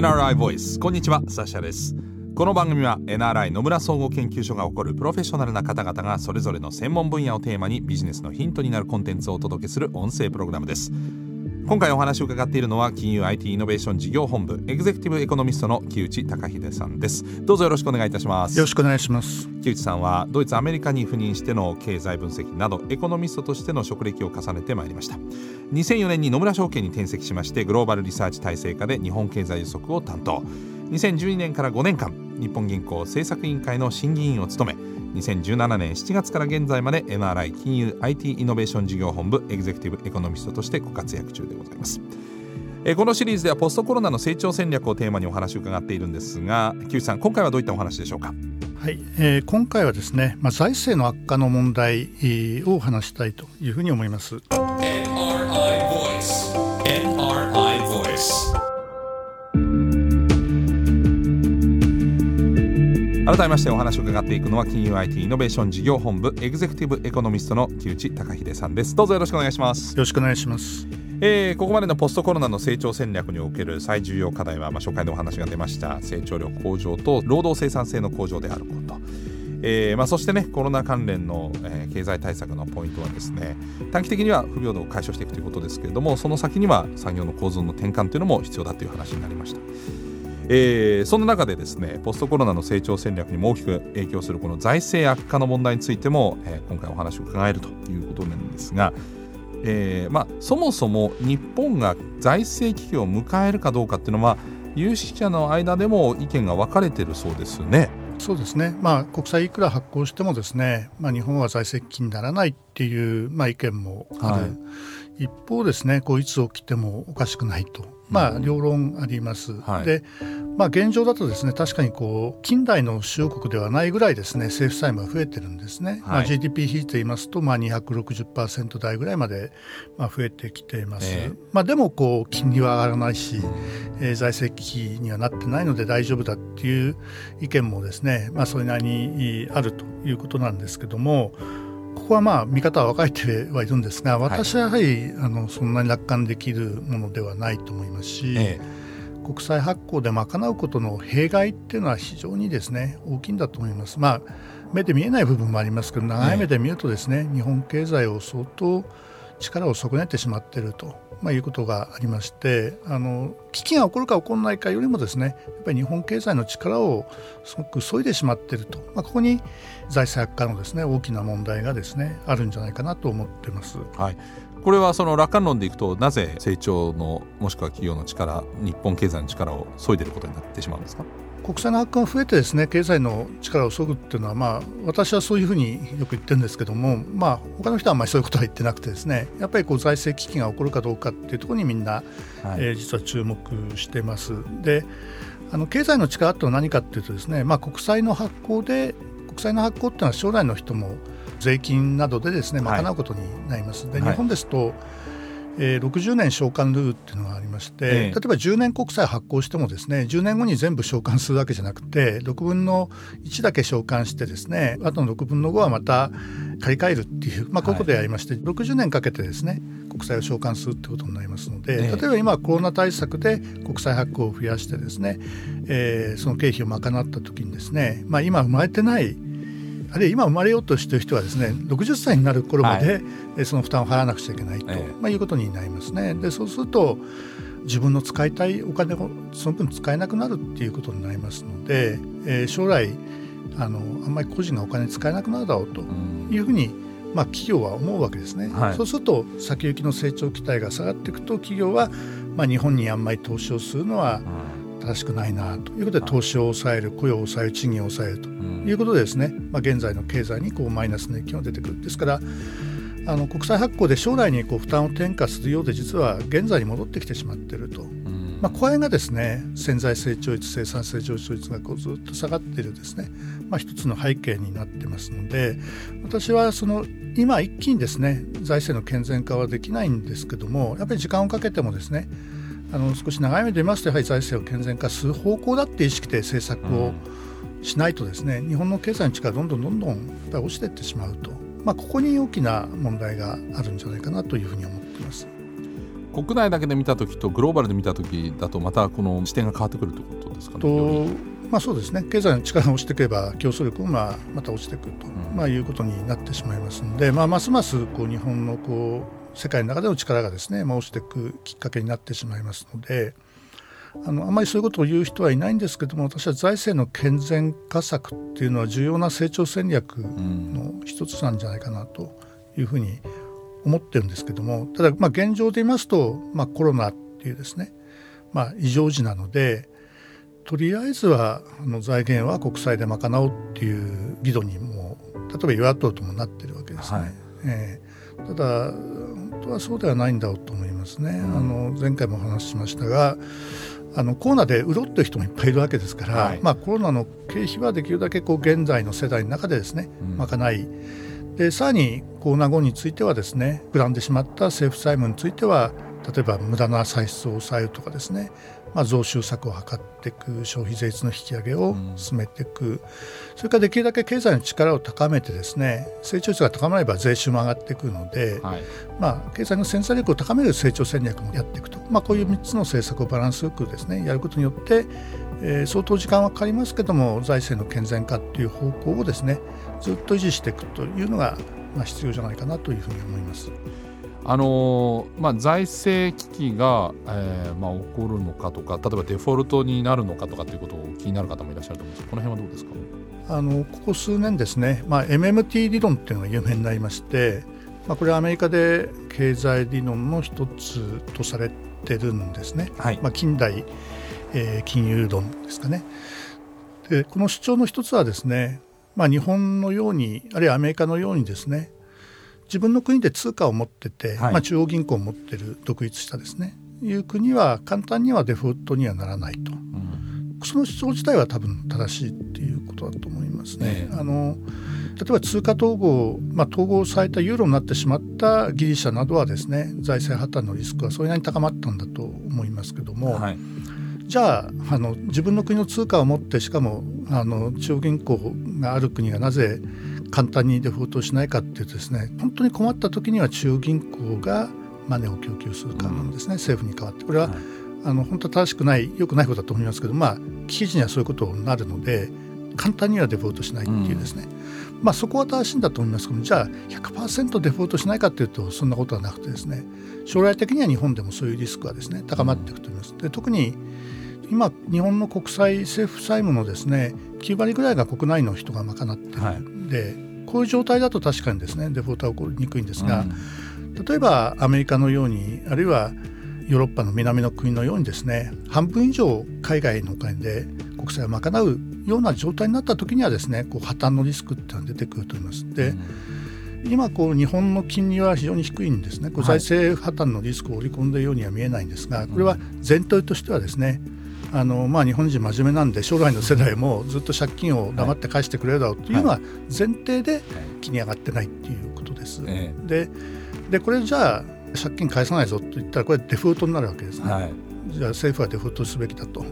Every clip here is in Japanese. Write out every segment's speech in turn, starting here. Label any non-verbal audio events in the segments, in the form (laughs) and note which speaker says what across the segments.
Speaker 1: NRI Voice こんにちはサシャです。この番組は NRI 野村総合研究所が誇るプロフェッショナルな方々がそれぞれの専門分野をテーマにビジネスのヒントになるコンテンツをお届けする音声プログラムです。今回お話を伺っているのは金融 IT イノベーション事業本部エグゼクティブエコノミストの木内隆秀さんです。どうぞよろしくお願いいたします。
Speaker 2: よろしくお願いします。
Speaker 1: 木内さんはドイツアメリカに赴任しての経済分析などエコノミストとしての職歴を重ねてまいりました。2004年に野村証券に転籍しましてグローバルリサーチ体制下で日本経済予測を担当。2012年から5年間日本銀行政策委員会の審議委員を務め2017年7月から現在まで MRI 金融 IT イノベーション事業本部エグゼクティブエコノミストとしてご活躍中でございます。えこのシリーズではポストコロナの成長戦略をテーマにお話を伺っているんですが木内さん今回はどういったお話でしょうか？
Speaker 2: はい、えー、今回はですね、まあ、財政の悪化の問題を話したいというふうに思います。
Speaker 1: 改めましてお話を伺っていくのは金融 IT イノベーション事業本部エグゼクティブエコノミストの木内隆秀さんです。どうぞよろしくお願いします。
Speaker 2: よろしくお願いします。
Speaker 1: えー、ここまでのポストコロナの成長戦略における最重要課題は、まあ、初回でお話が出ました成長力向上と労働生産性の向上であること、えーまあ、そしてねコロナ関連の、えー、経済対策のポイントはですね短期的には不平等を解消していくということですけれどもその先には産業の構造の転換というのも必要だという話になりました。えー、そんな中でですねポストコロナの成長戦略にも大きく影響するこの財政悪化の問題についても、えー、今回お話を伺えるということなんですが、えーまあ、そもそも日本が財政危機を迎えるかどうかっていうのは有識者の間でも意見が分かれているそうですね。
Speaker 2: そうですね、まあ、国債いくら発行してもですね、まあ、日本は財政危機にならないっていう、まあ、意見もある、はい、一方ですねこういつ起きてもおかしくないとまあ、両論あります。はい、で、まあ、現状だとですね確かにこう近代の主要国ではないぐらいですね政府債務が増えてるんですね。はい、まあ、GDP 比と言いますと、まあ、260%台ぐらいまで、まあ、増えてきています。えー、まあ、でもこう金利は上がらないし、えー、財政危機にはなってないので大丈夫だっていう意見もですね、まあ、それなりにあるということなんですけども。ここはまあ見方は分かれてはいるんですが私はやはり、あのそんなに楽観できるものではないと思いますし、ええ、国債発行で賄うことの弊害っていうのは非常にですね大きいんだと思います。まあ目で見えない部分もありますけど長い目で見るとですね、日本経済を相当力を損ねてしまっていると、まあ、いうことがありましてあの危機が起こるか起こらないかよりもですねやっぱり日本経済の力をすごく削いでしまっていると、まあ、ここに財政悪化のですね大きな問題がですねあるんじゃないかなと思ってます。
Speaker 1: はいこれはその楽観論でいくとなぜ成長のもしくは企業の力日本経済の力を削いでいることになってしまうんですか？
Speaker 2: 国債の発行が増えてですね経済の力を削ぐっていうのは、まあ、私はそういうふうによく言ってるんですけども、まあ他の人はあんまりそういうことは言ってなくてですねやっぱりこう財政危機が起こるかどうかっていうところにみんな、はい、えー、実は注目してます。であの経済の力ってのは何かっていうとですね、まあ、国債の発行で国債の発行っていうのは将来の人も税金などでですね賄うことになります。はい、で日本ですと、えー、60年償還ルールっていうのがありまして、え例えば10年国債発行してもですね10年後に全部償還するわけじゃなくて6分の1だけ償還してですねあとの6分の5はまた借り換えるっていう、まあ、こういうことをやりまして、はい、60年かけてですね国債を償還するってことになりますので、例えば今コロナ対策で国債発行を増やしてですね、えー、その経費を賄った時にですね、まあ、今生まれてないあるいは今生まれようとしている人はですね60歳になる頃まで、はい、その負担を払わなくちゃいけないと、まあ、いうことになりますね。でそうすると自分の使いたいお金をその分使えなくなるっていうことになりますので、えー、将来あのあんまり個人がお金使えなくなるだろうというふうに、まあ、企業は思うわけですね、はい、そうすると先行きの成長期待が下がっていくと企業は、まあ、日本にあんまり投資をするのは正しくないなと。いうことで投資を抑える雇用を抑える賃金を抑えると。いうことでですね、まあ、現在の経済にこうマイナスの影響が出てくる。ですからあの国債発行で将来にこう負担を転嫁するようで実は現在に戻ってきてしまっていると。まあ、これがですね潜在成長率生産性上昇率がこうずっと下がっているですね、まあ、一つの背景になってますので私はその今一気にですね財政の健全化はできないんですけどもやっぱり時間をかけてもですねあの少し長い目で見ますとやはり財政を健全化する方向だって意識で政策をしないとですね日本の経済の力どんどんどんどんやっぱり落ちていってしまうと、まあ、ここに大きな問題があるんじゃないかなというふうに思っています。
Speaker 1: 国内だけで見た時とグローバルで見た時だとまたこの視点が変わってくるということですかね。
Speaker 2: とまあ、そうですね経済の力が落ちていけば競争力もまあまた落ちてくると、うん、まあ、いうことになってしまいますので、まあ、ますますこう日本のこう世界の中での力がですね、まあ、落ちていくきっかけになってしまいますので。あのあまりそういうことを言う人はいないんですけども私は財政の健全化策っていうのは重要な成長戦略の一つなんじゃないかなというふうに思ってるんですけどもただまあ現状で言いますと、まあ、コロナっていうですね、まあ、異常時なのでとりあえずはあの財源は国債で賄おうっていう議論にも例えば与野党ともなってるわけですね。はい、えー、ただ本当はそうではないんだろうと思いますね。うん、あの前回もお話ししましたがあのコロナで潤ってる人もいっぱいいるわけですから、はい、まあ、コロナの経費はできるだけこう現在の世代の中でですね、賄い。でさらにコロナ後についてはですね膨らんでしまった政府債務については例えば無駄な歳出を抑えるとかですね、まあ、増収策を図っていく消費税率の引き上げを進めていく、うん、それからできるだけ経済の力を高めてですね成長率が高まれば税収も上がっていくので、はい、まあ、経済の潜在力を高める成長戦略もやっていくと、まあ、こういう3つの政策をバランスよくですねやることによって、えー、相当時間はかかりますけども財政の健全化という方向をですねずっと維持していくというのが、まあ、必要じゃないかなというふうに思います。
Speaker 1: あのまあ、財政危機が、えーまあ、起こるのかとか例えばデフォルトになるのかとかということを気になる方もいらっしゃると思うんですこの辺はどうですか？
Speaker 2: あのここ数年ですね、まあ、MMT 理論っていうのが有名になりまして、まあ、これはアメリカで経済理論の一つとされてるんですね、はい、まあ、近代、えー、金融論ですかね。でこの主張の一つはですね、まあ、日本のようにあるいはアメリカのようにですね自分の国で通貨を持ってて、はい、まあ、中央銀行を持ってる独立したですね。いう国は簡単にはデフォルトにはならないと、うん、その主張自体は多分正しいっていうことだと思いますね。あの例えば通貨統合、まあ、統合されたユーロになってしまったギリシャなどはですね財政破綻のリスクはそれなりに高まったんだと思いますけども、はい、じゃああの自分の国の通貨を持ってしかもあの中央銀行がある国がなぜ簡単にデフォルトしないかっていうとですね本当に困った時には中央銀行がマネーを供給するかなんですね、うん、政府に代わって。これは、はい、あの本当は正しくないよくないことだと思いますけどまあ危機時にはそういうことになるので簡単にはデフォルトしないっていうですね、うん、まあそこは正しいんだと思いますけどじゃあ100%デフォルトしないかっていうとそんなことはなくてですね将来的には日本でもそういうリスクはですね高まっていくと思います。で特に今日本の国債政府債務のですね9割ぐらいが国内の人が賄ってる。んで、はい、こういう状態だと確かにですねデフォルトは起こりにくいんですが、うん、例えばアメリカのようにあるいはヨーロッパの南の国のようにですね半分以上海外のお金で国債を賄うような状態になった時にはですねこう破綻のリスクっていうのは出てくると思います。で、うん、今こう日本の金利は非常に低いんですね。こう財政破綻のリスクを織り込んだようには見えないんですがこれは前提としてはですねあのまあ、日本人真面目なんで将来の世代もずっと借金を黙って返してくれるだろうというのは前提で気に上がってないっていうことです。ででこれじゃあ借金返さないぞと言ったらこれデフォルトになるわけですね。はい、じゃあ政府はデフォルトすべきだと。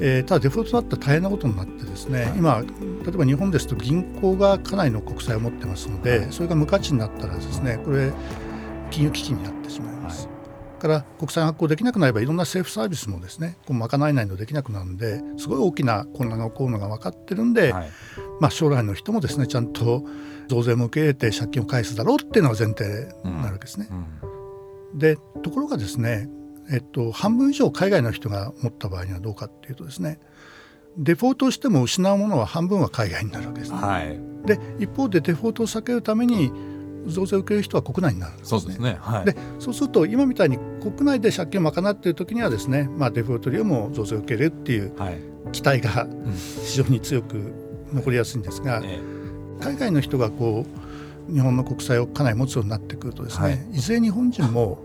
Speaker 2: えー、ただデフォルトだったら大変なことになってですね、はい、今例えば日本ですと銀行がかなりの国債を持ってますので、はい、それが無価値になったらですねこれ金融危機になってしまいます。から国債発行できなくなればいろんな政府サービスもですねこう賄えないのできなくなるんですごい大きな混乱が起こるのが分かってるんで、はい、まあ、将来の人もですねちゃんと増税も受け入れて借金を返すだろうっていうのが前提になるわけですね。うんうん、でところがですね、えっと、半分以上海外の人が持った場合にはどうかっていうとですねデフォルトしても失うものは半分は海外になるわけですね。はい、で一方でデフォルトを避けるために増税を受ける人は国内になるんです、ね、そうですね、はい、でそうすると今みたいに国内で借金を賄っている時にはですね、まあ、デフォルトよりも増税を受けるっていう期待が (laughs) 非常に強く残りやすいんですが、海外の人がこう日本の国債をかなり持つようになってくるとですね、はい、いずれ日本人も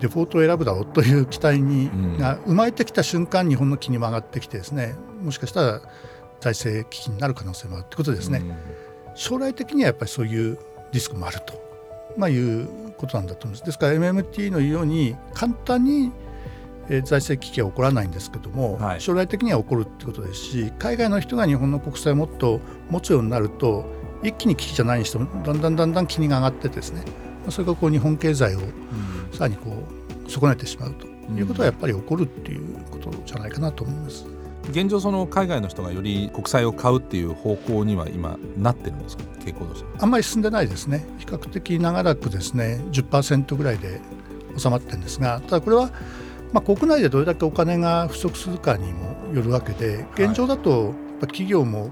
Speaker 2: デフォルトを選ぶだろうという期待に、が生まれてきた瞬間日本の金利も上がってきてですねもしかしたら財政危機になる可能性もあるということですね。将来的にはやっぱりそういうリスクもあると、まあ、いうことなんだと思います。ですから MMT の言うように簡単に財政危機は起こらないんですけども、はい、将来的には起こるってことですし海外の人が日本の国債をもっと持つようになると一気に危機じゃないにしてもだんだんだんだん金利が上がってですねそれがこう日本経済をさらにこう損ねてしまうということはやっぱり起こるっていうことじゃないかなと思います。
Speaker 1: 現状その海外の人がより国債を買うっていう方向には今なってるんですか？傾向として
Speaker 2: あんまり進んでないですね。比較的長らくですね。10%ぐらいで収まってるんですがただこれはまあ国内でどれだけお金が不足するかにもよるわけで現状だとやっぱ企業も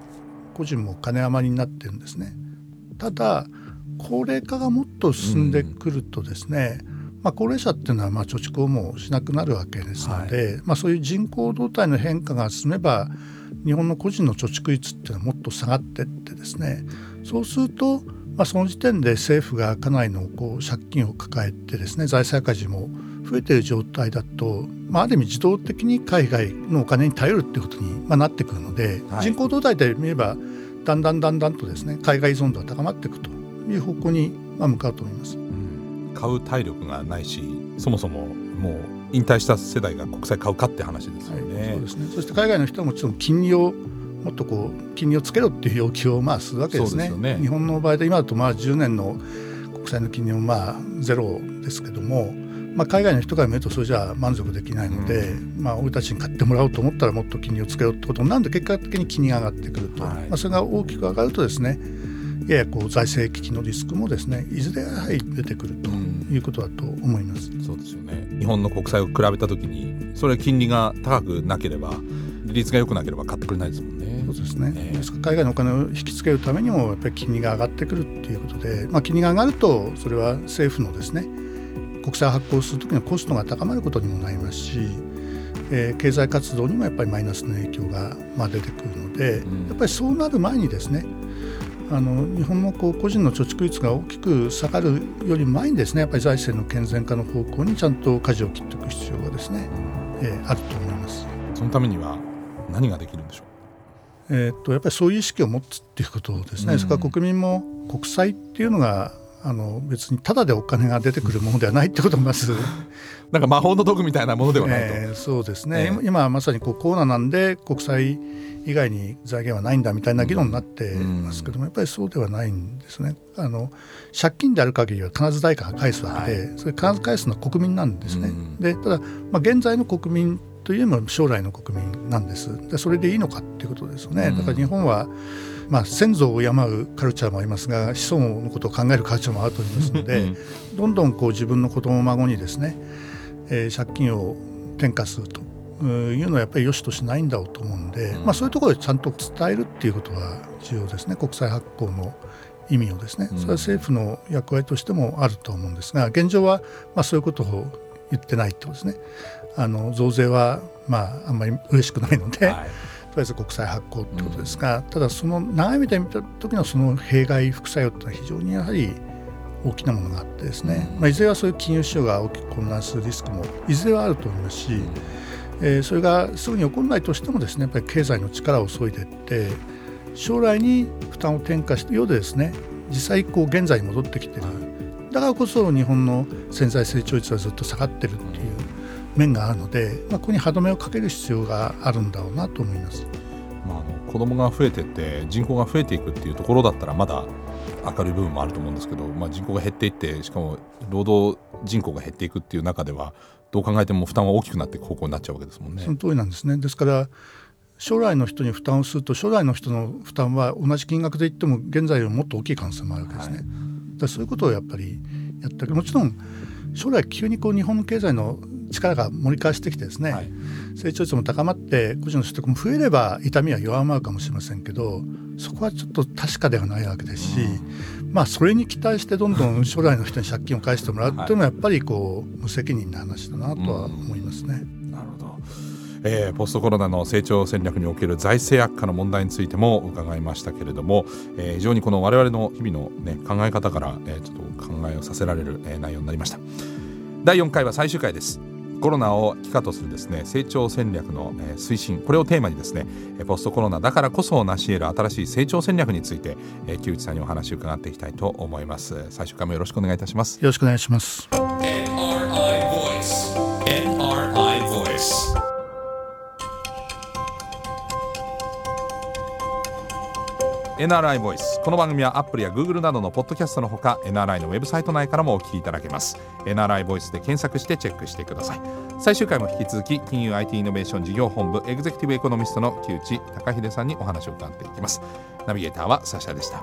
Speaker 2: 個人も金余りになってるんですね。ただ高齢化がもっと進んでくるとですね、うんまあ、高齢者っていうのはまあ貯蓄をもうしなくなるわけですので、はい、まあ、そういう人口動態の変化が進めば日本の個人の貯蓄率っていうのはもっと下がっていってですね。そうすると、まあ、その時点で政府がかなりのこう借金を抱えてですね財政赤字も増えている状態だと、まあ、ある意味自動的に海外のお金に頼るっていうことに、まあ、なってくるので、はい、人口動態で見ればだんだんだんだんとですね海外依存度が高まっていくという方向に向かうと思います。
Speaker 1: 買う体力がないしそもそももう引退した世代が国債買うかって話ですよね。はい、
Speaker 2: そうですね。そして海外の人はもちろん金利をもっとこう金利をつけろっていう要求をまあするわけですね。すね。日本の場合で今だとまあ10年の国債の金利もまあゼロですけども、まあ、海外の人から見るとそれじゃ満足できないので、うん、まあ、俺たちに買ってもらおうと思ったらもっと金利をつけろってことになると結果的に金利が上がってくると、はい、まあ、それが大きく上がるとですねややこう財政危機のリスクもですねいずれやはり出てくるということだと思います、
Speaker 1: うん、そうですよね。日本の国債を比べた時にそれは金利が高くなければ利率が良くなければ買ってくれないですもんね。
Speaker 2: そうですね、えー、海外のお金を引きつけるためにもやっぱり金利が上がってくるっていうことで、まあ、金利が上がるとそれは政府のですね国債発行する時のコストが高まることにもなりますし、えー、経済活動にもやっぱりマイナスの影響がまあ出てくるので、うん、やっぱりそうなる前にですねあの日本のこう個人の貯蓄率が大きく下がるより前にですねやっぱり財政の健全化の方向にちゃんと舵を切っていく必要がですね、えー、あると思います。
Speaker 1: そのためには何ができるんでしょう？
Speaker 2: えー、っとやっぱりそういう意識を持つっていうことですね、うん、それから国民も国債っていうのがあの別にただでお金が出てくるものではないってことをまず
Speaker 1: なんか魔法の道具みたいなものではないと、
Speaker 2: えー、そうですね、えー、今まさにこうコロナなんで国債以外に財源はないんだみたいな議論になってますけども、やっぱりそうではないんですね。あの借金である限りは必ず代価が返すわけで、はい、それ必ず返すのは国民なんですね。でただ、まあ、現在の国民というのは将来の国民なんです。でそれでいいのかっていうことですよね。だから日本はまあ、先祖を敬うカルチャーもありますが子孫のことを考えるカルチャーもあると思いますのでどんどんこう自分の子供孫にですね、えー、借金を転嫁するというのはやっぱり良しとしないんだろうと思うんで、まあ、そういうところでちゃんと伝えるっていうことは重要ですね国際発行の意味をですねそれは政府の役割としてもあると思うんですが現状はまあそういうことを言ってないってことですねあの増税はまああんまり嬉しくないので、はい、とりあえず国債発行ってことですが、うん、ただその長い目で見た時のその弊害副作用ってのは非常にやはり大きなものがあってですね、まあ、いずれはそういう金融市場が大きく混乱するリスクもいずれはあると思いますし、うん。えー、それがすぐに起こらないとしてもですねやっぱり経済の力を削いでいって将来に負担を転嫁したようでですね実際こう現在に戻ってきてる。だからこそ日本の潜在成長率はずっと下がってるっていう面があるので、まあ、ここに歯止めをかける必要があるんだろうなと思います。
Speaker 1: まあ、あの子供が増えてって人口が増えていくっていうところだったらまだ明るい部分もあると思うんですけど、まあ、人口が減っていってしかも労働人口が減っていくっていう中ではどう考えても負担は大きくなっていく方向になっちゃうわけですもんね。
Speaker 2: その通りなんですねですから将来の人に負担をすると将来の人の負担は同じ金額で言っても現在よりもっと大きい可能性もあるわけですね。はい、だそういうことをやっぱりやってもちろん将来急にこう日本の経済の力が盛り返してきてですね、はい、成長率も高まって個人の所得も増えれば痛みは弱まるかもしれませんけどそこはちょっと確かではないわけですし、うん、まあそれに期待してどんどん将来の人に借金を返してもらうっていうのはやっぱりこう無責任な話だなとは思いますね。
Speaker 1: うん、なるほど。えー、ポストコロナの成長戦略における財政悪化の問題についても伺いましたけれども、えー、非常にこの我々の日々の、ね、考え方から、えー、ちょっと考えをさせられる、えー、内容になりました。第4回は最終回ですコロナを機化とするですね成長戦略の、え推進これをテーマにですねポストコロナだからこそ成し得る新しい成長戦略について、え木内さんにお話を伺っていきたいと思います。最終回もよろしくお願いいたします。
Speaker 2: よろしくお願いします。
Speaker 1: NRI ボイス。この番組はアップルや Google などのポッドキャストのほか NRI のウェブサイト内からもお聞きいただけます。NRI ボイスで検索してチェックしてください。最終回も引き続き金融 IT イノベーション事業本部エグゼクティブエコノミストの木内隆秀さんにお話を伺っていきます。ナビゲーターはサシャでした。